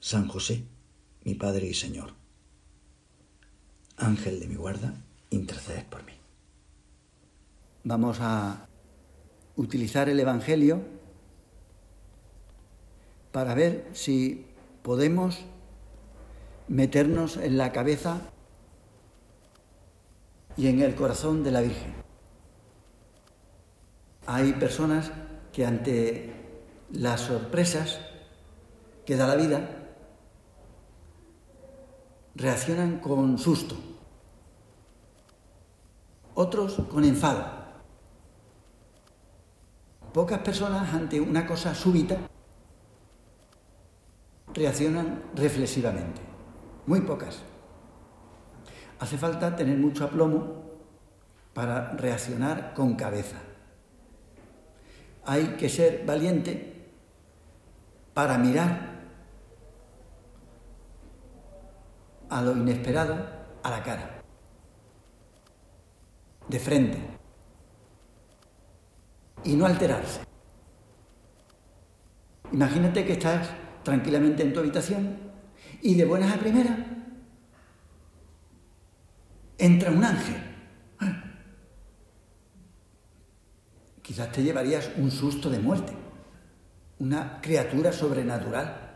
San José, mi Padre y Señor. Ángel de mi guarda, interceded por mí. Vamos a utilizar el Evangelio para ver si podemos meternos en la cabeza y en el corazón de la Virgen. Hay personas que ante las sorpresas que da la vida, reaccionan con susto, otros con enfado. Pocas personas ante una cosa súbita reaccionan reflexivamente, muy pocas. Hace falta tener mucho aplomo para reaccionar con cabeza. Hay que ser valiente para mirar a lo inesperado a la cara, de frente, y no alterarse. Imagínate que estás tranquilamente en tu habitación y de buenas a primeras entra un ángel. Quizás te llevarías un susto de muerte, una criatura sobrenatural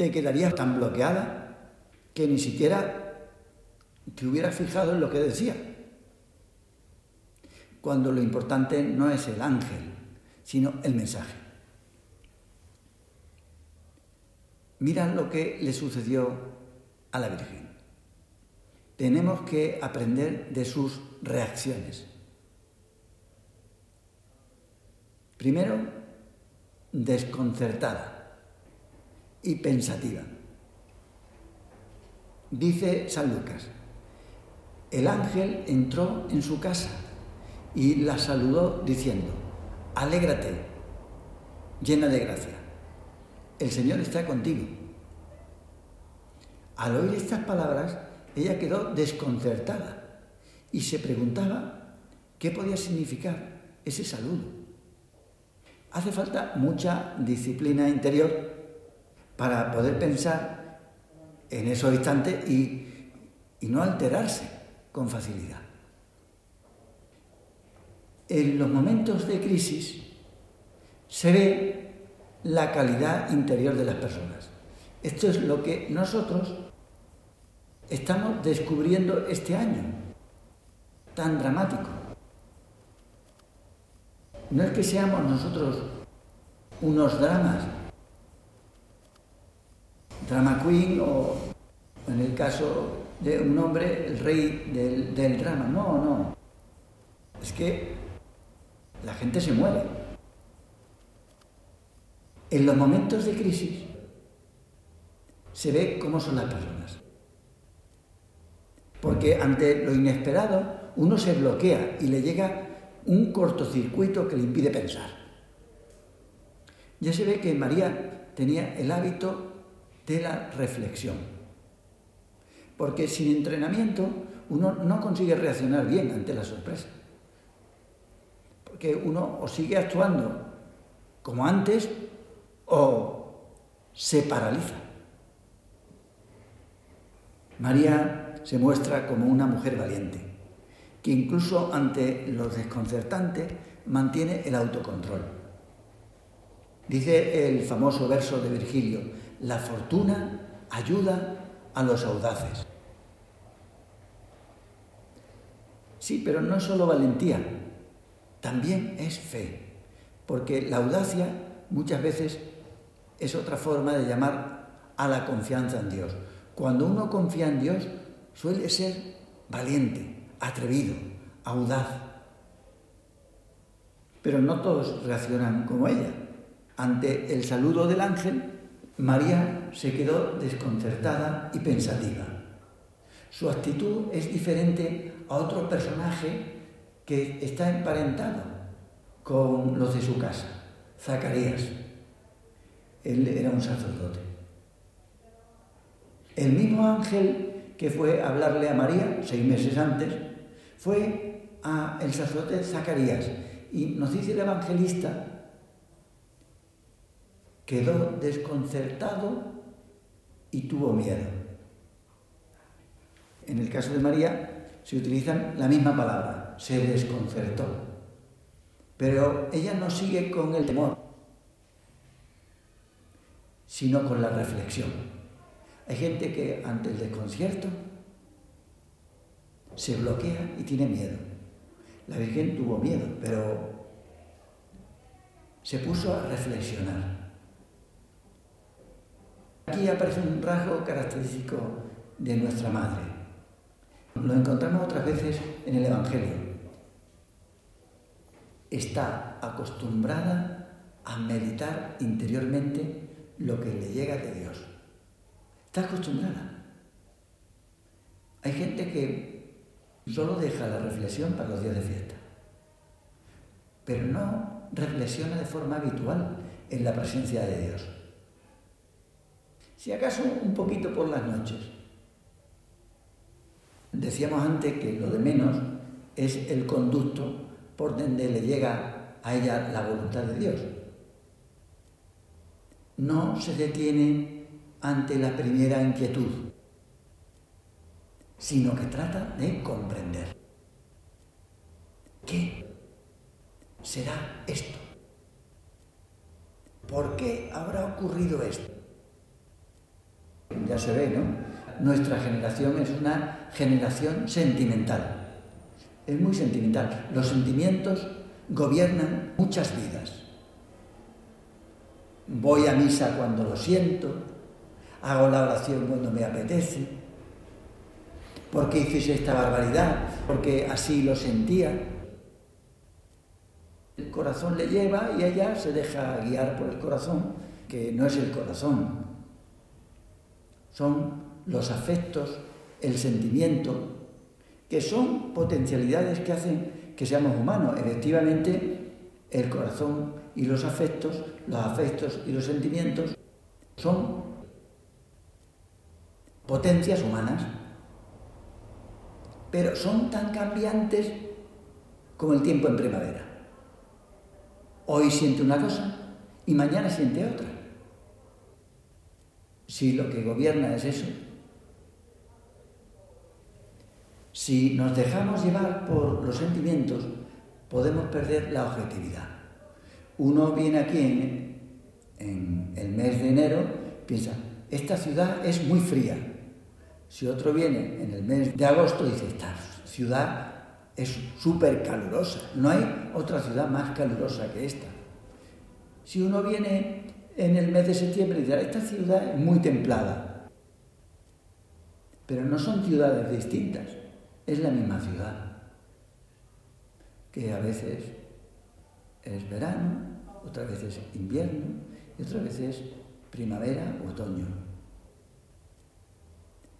te quedarías tan bloqueada que ni siquiera te hubieras fijado en lo que decía. Cuando lo importante no es el ángel, sino el mensaje. Mira lo que le sucedió a la Virgen. Tenemos que aprender de sus reacciones. Primero, desconcertada y pensativa. Dice San Lucas, el ángel entró en su casa y la saludó diciendo, alégrate, llena de gracia, el Señor está contigo. Al oír estas palabras, ella quedó desconcertada y se preguntaba qué podía significar ese saludo. Hace falta mucha disciplina interior para poder pensar en esos instantes y, y no alterarse con facilidad. En los momentos de crisis se ve la calidad interior de las personas. Esto es lo que nosotros estamos descubriendo este año, tan dramático. No es que seamos nosotros unos dramas drama queen o en el caso de un hombre, el rey del, del drama. No, no. Es que la gente se muere. En los momentos de crisis se ve cómo son las personas. Porque ante lo inesperado uno se bloquea y le llega un cortocircuito que le impide pensar. Ya se ve que María tenía el hábito de la reflexión. Porque sin entrenamiento uno no consigue reaccionar bien ante la sorpresa. Porque uno o sigue actuando como antes o se paraliza. María se muestra como una mujer valiente, que incluso ante los desconcertantes mantiene el autocontrol. Dice el famoso verso de Virgilio, la fortuna ayuda a los audaces. Sí, pero no solo valentía, también es fe, porque la audacia muchas veces es otra forma de llamar a la confianza en Dios. Cuando uno confía en Dios, suele ser valiente, atrevido, audaz. Pero no todos reaccionan como ella Ante el saludo del ángel, María se quedó desconcertada y pensativa. Su actitud es diferente a otro personaje que está emparentado con los de su casa, Zacarías. Él era un sacerdote. El mismo ángel que fue a hablarle a María seis meses antes fue a el sacerdote Zacarías y nos dice el evangelista quedó desconcertado y tuvo miedo. En el caso de María se utiliza la misma palabra, se desconcertó. Pero ella no sigue con el temor, sino con la reflexión. Hay gente que ante el desconcierto se bloquea y tiene miedo. La Virgen tuvo miedo, pero se puso a reflexionar. Aquí aparece un rasgo característico de nuestra madre. Lo encontramos otras veces en el Evangelio. Está acostumbrada a meditar interiormente lo que le llega de Dios. Está acostumbrada. Hay gente que solo deja la reflexión para los días de fiesta, pero no reflexiona de forma habitual en la presencia de Dios. Si acaso un poquito por las noches. Decíamos antes que lo de menos es el conducto por donde le llega a ella la voluntad de Dios no se detiene ante la primera inquietud, sino que trata de comprender. ¿Qué será esto? ¿Por qué habrá ocurrido esto? Ya se ve, ¿no? Nuestra generación es una generación sentimental. Es muy sentimental. Los sentimientos gobiernan muchas vidas voy a misa cuando lo siento, hago la oración cuando me apetece, porque hice esta barbaridad, porque así lo sentía. El corazón le lleva y ella se deja guiar por el corazón, que no es el corazón, son los afectos, el sentimiento, que son potencialidades que hacen que seamos humanos. Efectivamente, el corazón y los afectos, los afectos y los sentimientos son potencias humanas, pero son tan cambiantes como el tiempo en primavera. Hoy siente una cosa y mañana siente otra. Si lo que gobierna es eso, si nos dejamos llevar por los sentimientos, podemos perder la objetividad. Uno viene aquí en, el mes de enero, piensa, esta ciudad es muy fría. Si otro viene en el mes de agosto, dice, esta ciudad es súper calurosa. No hay otra ciudad más calurosa que esta. Si uno viene en el mes de septiembre, dice, esta ciudad es muy templada. Pero no son ciudades distintas, es la misma ciudad. Que a veces es verano, otras veces invierno y otras veces primavera otoño.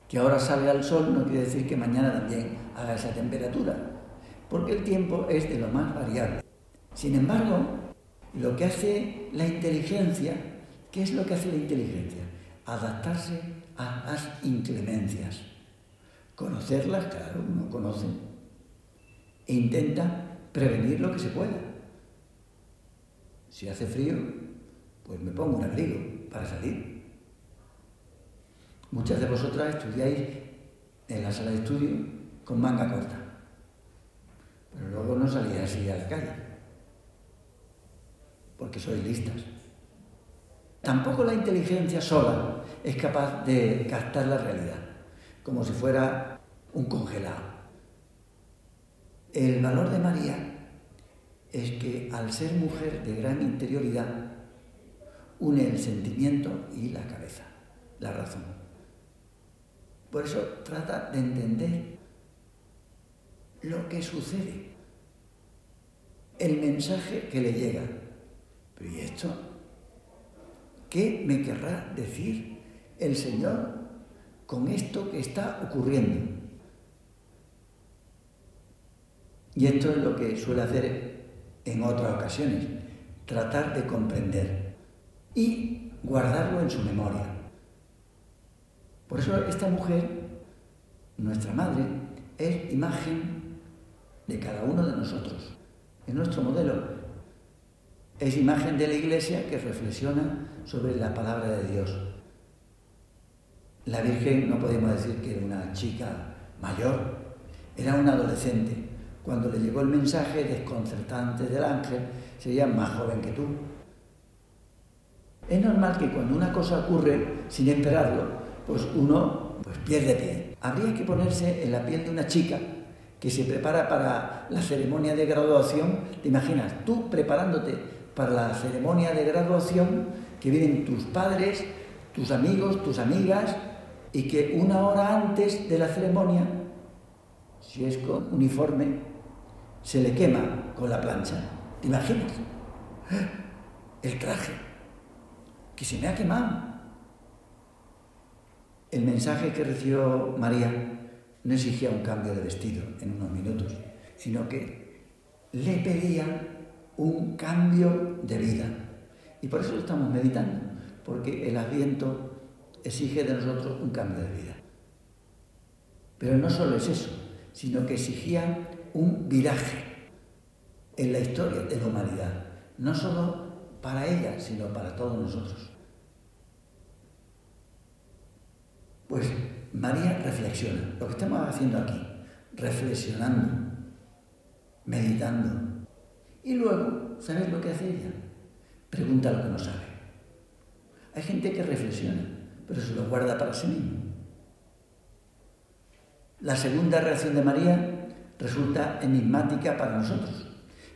Que ahora salga el sol no quiere decir que mañana también haga esa temperatura, porque el tiempo es de lo más variable. Sin embargo, lo que hace la inteligencia, ¿qué es lo que hace la inteligencia? Adaptarse a las inclemencias. Conocerlas, claro, uno conoce, e intenta prevenir lo que se pueda. Si hace frío, pues me pongo un abrigo para salir. Muchas de vosotras estudiáis en la sala de estudio con manga corta, pero luego no salís así a la calle, porque sois listas. Tampoco la inteligencia sola es capaz de captar la realidad, como si fuera un congelado. El valor de María es que al ser mujer de gran interioridad, une el sentimiento y la cabeza, la razón. Por eso trata de entender lo que sucede, el mensaje que le llega. Pero ¿y esto? ¿Qué me querrá decir el Señor con esto que está ocurriendo? Y esto es lo que suele hacer en otras ocasiones, tratar de comprender y guardarlo en su memoria. Por eso esta mujer, nuestra madre, es imagen de cada uno de nosotros, es nuestro modelo. Es imagen de la iglesia que reflexiona sobre la palabra de Dios. La Virgen no podemos decir que era una chica mayor, era una adolescente cuando le llegó el mensaje desconcertante del ángel, sería más joven que tú. Es normal que cuando una cosa ocurre sin esperarlo, pues uno pues pierde pie. Habría que ponerse en la piel de una chica que se prepara para la ceremonia de graduación. ¿Te imaginas? Tú preparándote para la ceremonia de graduación, que vienen tus padres, tus amigos, tus amigas, y que una hora antes de la ceremonia, si es con uniforme, se le quema con la plancha. ¿Te imaginas? El traje, que se me ha quemado. El mensaje que recibió María no exigía un cambio de vestido en unos minutos, sino que le pedía un cambio de vida. Y por eso estamos meditando, porque el adviento exige de nosotros un cambio de vida. Pero no solo es eso, sino que exigía un viraje en la historia de la humanidad, no solo para ella, sino para todos nosotros. Pues María reflexiona, lo que estamos haciendo aquí, reflexionando, meditando. Y luego, ¿sabes lo que hace ella? Pregunta lo que no sabe. Hay gente que reflexiona, pero se lo guarda para sí mismo. La segunda reacción de María resulta enigmática para nosotros.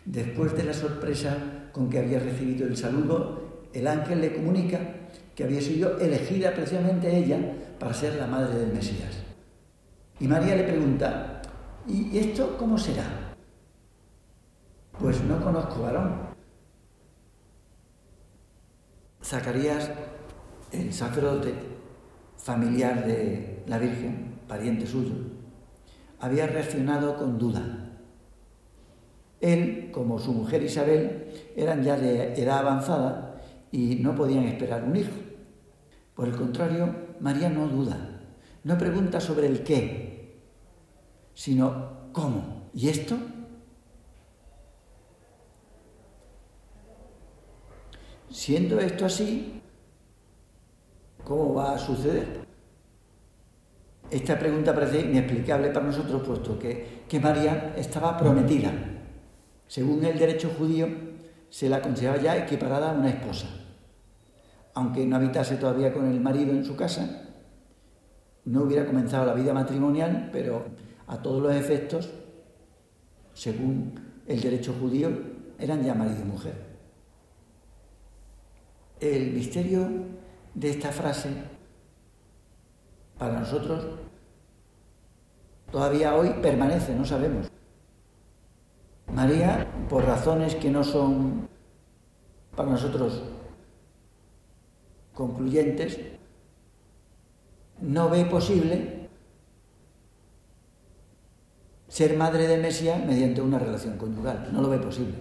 Después de la sorpresa con que había recibido el saludo, el ángel le comunica que había sido elegida precisamente ella para ser la madre del Mesías. Y María le pregunta, ¿y esto cómo será? Pues no conozco varón. Zacarías, el sacerdote familiar de la Virgen, pariente suyo, había reaccionado con duda. Él, como su mujer Isabel, eran ya de edad avanzada y no podían esperar un hijo. Por el contrario, María no duda, no pregunta sobre el qué, sino cómo. ¿Y esto? Siendo esto así, ¿cómo va a suceder? Esta pregunta parece inexplicable para nosotros, puesto que, María estaba prometida. Según el derecho judío, se la consideraba ya equiparada a una esposa. Aunque no habitase todavía con el marido en su casa, no hubiera comenzado la vida matrimonial, pero a todos los efectos, según el derecho judío, eran ya marido y mujer. El misterio de esta frase para nosotros todavía hoy permanece, no sabemos. María, por razones que no son para nosotros concluyentes, no ve posible ser madre de Mesías mediante una relación conyugal, no lo ve posible.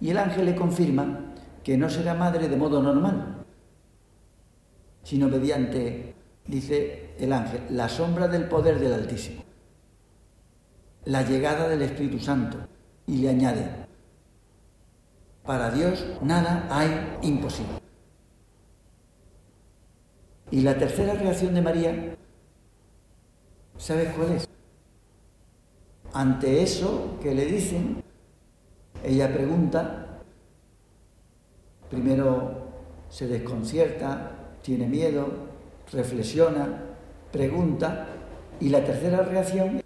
Y el ángel le confirma que no será madre de modo normal, sino mediante dice el ángel, la sombra del poder del Altísimo, la llegada del Espíritu Santo, y le añade, para Dios nada hay imposible. Y la tercera reacción de María, ¿sabes cuál es? Ante eso que le dicen, ella pregunta, primero se desconcierta, tiene miedo, reflexiona, pregunta y la tercera reacción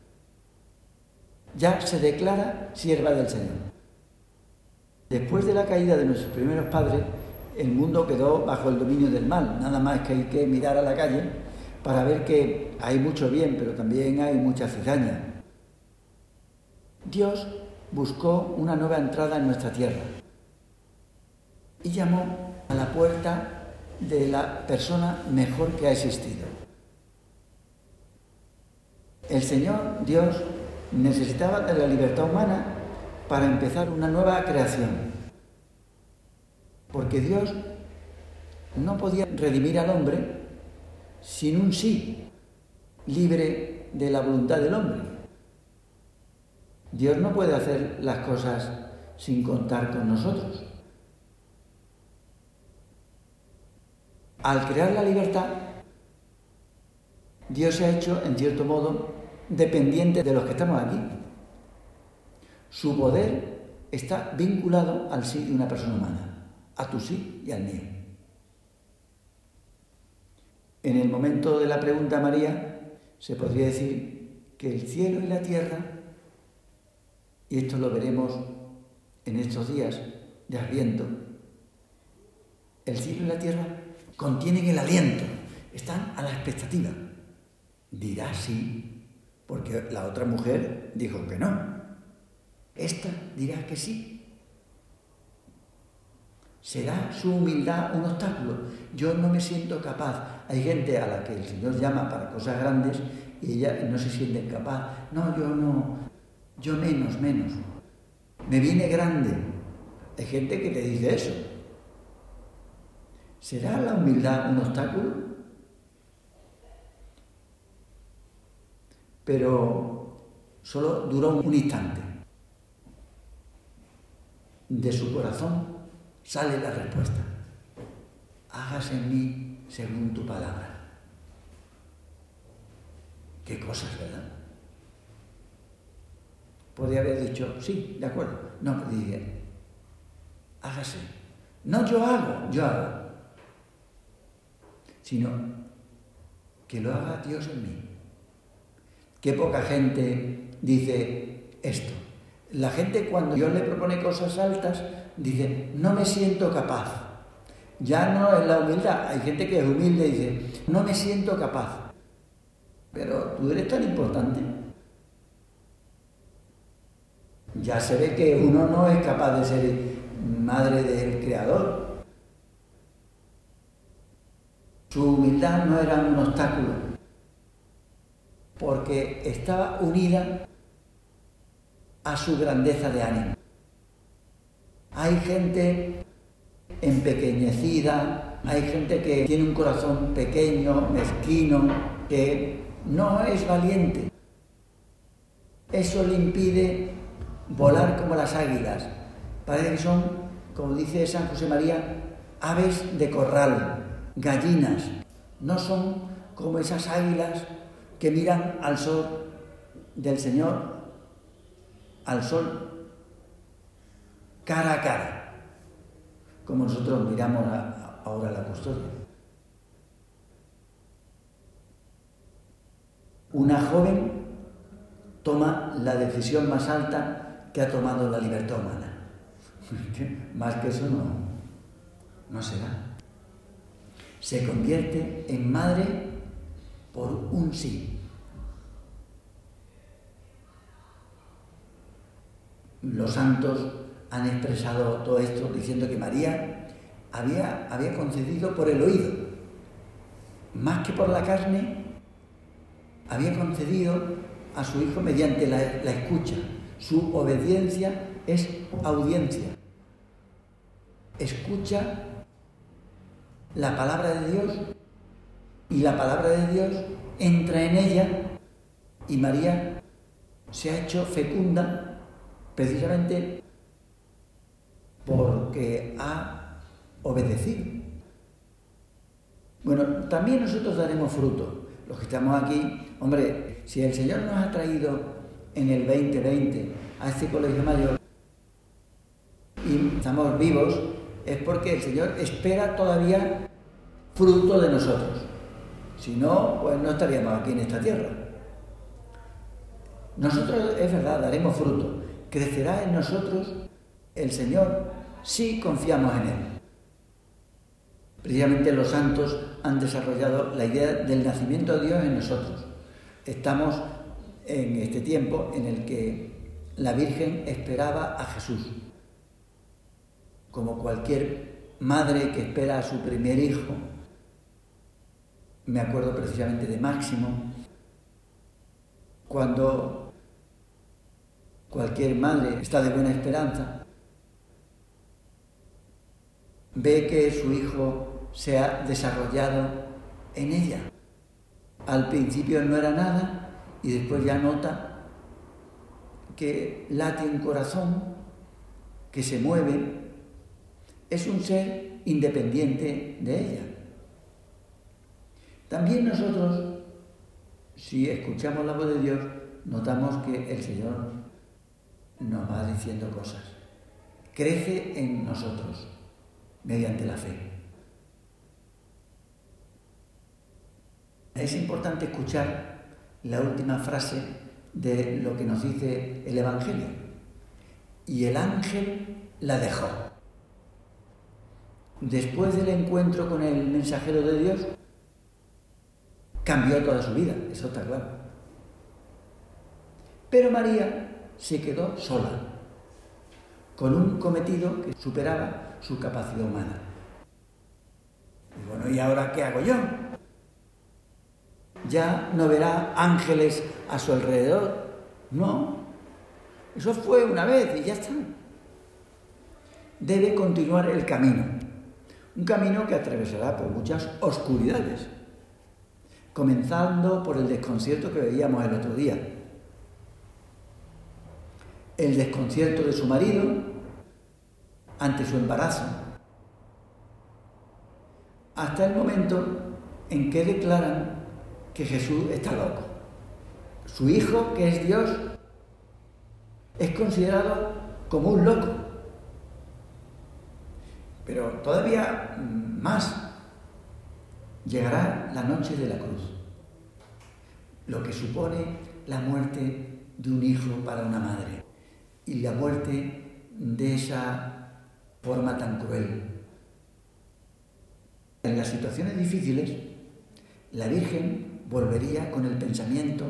ya se declara sierva del Señor. Después de la caída de nuestros primeros padres, el mundo quedó bajo el dominio del mal. Nada más que hay que mirar a la calle para ver que hay mucho bien, pero también hay mucha cizaña. Dios buscó una nueva entrada en nuestra tierra y llamó a la puerta de la persona mejor que ha existido. El Señor, Dios, necesitaba de la libertad humana para empezar una nueva creación. Porque Dios no podía redimir al hombre sin un sí libre de la voluntad del hombre. Dios no puede hacer las cosas sin contar con nosotros. Al crear la libertad, Dios se ha hecho, en cierto modo, dependiente de los que estamos aquí. Su poder está vinculado al sí de una persona humana, a tu sí y al mío. En el momento de la pregunta María, se podría decir que el cielo y la tierra, y esto lo veremos en estos días de Adviento, el cielo y la tierra contienen el aliento, están a la expectativa. Dirá sí porque la otra mujer dijo que no. Esta dirá que sí. ¿Será su humildad un obstáculo? Yo no me siento capaz. Hay gente a la que el Señor llama para cosas grandes y ella no se siente capaz. No, yo no. Yo menos, menos. Me viene grande. Hay gente que te dice eso. ¿Será la humildad un obstáculo? pero solo duró un instante. De su corazón sale la respuesta. Hágase en mí según tu palabra. Qué cosas, ¿verdad? Podría haber dicho, sí, de acuerdo. No, dije, hágase. No yo hago, yo hago. Sino que lo haga Dios en mí. Qué poca gente dice esto. La gente cuando Dios le propone cosas altas dice, no me siento capaz. Ya no es la humildad. Hay gente que es humilde y dice, no me siento capaz. Pero tú eres tan importante. Ya se ve que uno no es capaz de ser madre del Creador. Su humildad no era un obstáculo porque estaba unida a su grandeza de ánimo. Hay gente empequeñecida, hay gente que tiene un corazón pequeño, mezquino, que no es valiente. Eso le impide volar como las águilas. Parece que son, como dice San José María, aves de corral, gallinas. No son como esas águilas que miran al sol del Señor, al sol cara a cara, como nosotros miramos ahora la custodia. Una joven toma la decisión más alta que ha tomado la libertad humana. más que eso no, no será. Se convierte en madre por un sí. Los santos han expresado todo esto diciendo que María había, había concedido por el oído, más que por la carne, había concedido a su hijo mediante la, la escucha. Su obediencia es audiencia. Escucha la palabra de Dios y la palabra de Dios entra en ella y María se ha hecho fecunda precisamente porque ha obedecido. Bueno, también nosotros daremos fruto. Los que estamos aquí, hombre, si el Señor nos ha traído en el 2020 a este colegio mayor y estamos vivos, es porque el Señor espera todavía fruto de nosotros. Si no, pues no estaríamos aquí en esta tierra. Nosotros, es verdad, daremos fruto. Crecerá en nosotros el Señor si confiamos en Él. Precisamente los santos han desarrollado la idea del nacimiento de Dios en nosotros. Estamos en este tiempo en el que la Virgen esperaba a Jesús, como cualquier madre que espera a su primer hijo. Me acuerdo precisamente de Máximo, cuando cualquier madre está de buena esperanza, ve que su hijo se ha desarrollado en ella. Al principio no era nada y después ya nota que late un corazón, que se mueve, es un ser independiente de ella. También nosotros, si escuchamos la voz de Dios, notamos que el Señor nos va diciendo cosas. Crece en nosotros mediante la fe. Es importante escuchar la última frase de lo que nos dice el Evangelio. Y el ángel la dejó. Después del encuentro con el mensajero de Dios, cambió toda su vida, eso está claro. Pero María se quedó sola, con un cometido que superaba su capacidad humana. Y bueno, ¿y ahora qué hago yo? Ya no verá ángeles a su alrededor. No, eso fue una vez y ya está. Debe continuar el camino. Un camino que atravesará por muchas oscuridades. Comenzando por el desconcierto que veíamos el otro día. El desconcierto de su marido ante su embarazo. Hasta el momento en que declaran que Jesús está loco. Su hijo, que es Dios, es considerado como un loco. Pero todavía más llegará la noche de la cruz, lo que supone la muerte de un hijo para una madre y la muerte de esa forma tan cruel. En las situaciones difíciles, la Virgen volvería con el pensamiento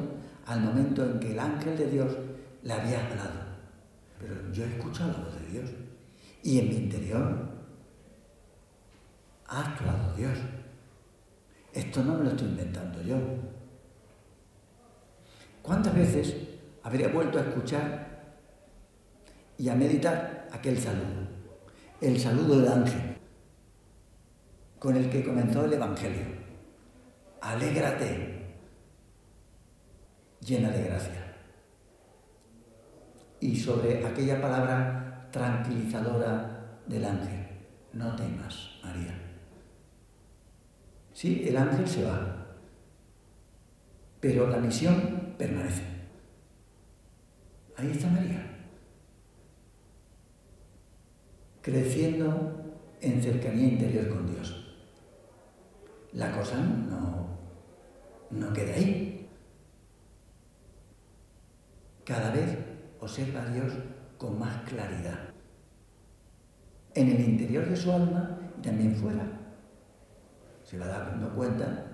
al momento en que el ángel de Dios le había hablado. Pero yo he escuchado la voz de Dios y en mi interior ha actuado Dios. Esto no me lo estoy inventando yo. ¿Cuántas veces habría vuelto a escuchar y a meditar aquel saludo? El saludo del ángel con el que comenzó el Evangelio. Alégrate, llena de gracia. Y sobre aquella palabra tranquilizadora del ángel, no temas, María. Sí, el ángel se va, pero la misión permanece. Ahí está María, creciendo en cercanía interior con Dios. La cosa no, no queda ahí. Cada vez observa a Dios con más claridad. En el interior de su alma y también fuera. Se va dando cuenta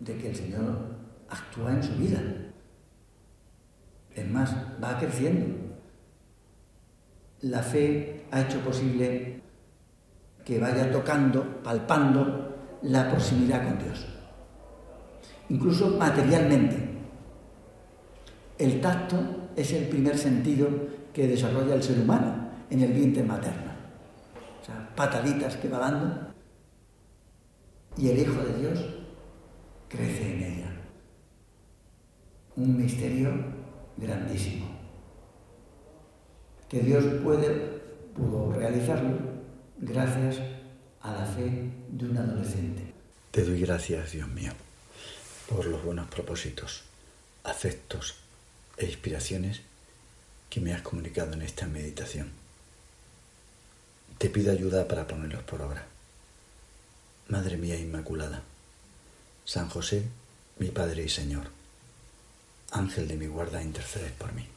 de que el Señor actúa en su vida. Es más, va creciendo. La fe ha hecho posible que vaya tocando, palpando la proximidad con Dios. Incluso materialmente. El tacto es el primer sentido que desarrolla el ser humano en el vientre materno. O sea, pataditas que va dando. Y el Hijo de Dios crece en ella. Un misterio grandísimo. Que Dios pudo realizarlo gracias a la fe de un adolescente. Te doy gracias, Dios mío, por los buenos propósitos, afectos e inspiraciones que me has comunicado en esta meditación. Te pido ayuda para ponerlos por obra. Madre mía Inmaculada, San José, mi Padre y Señor, Ángel de mi guarda, intercedes por mí.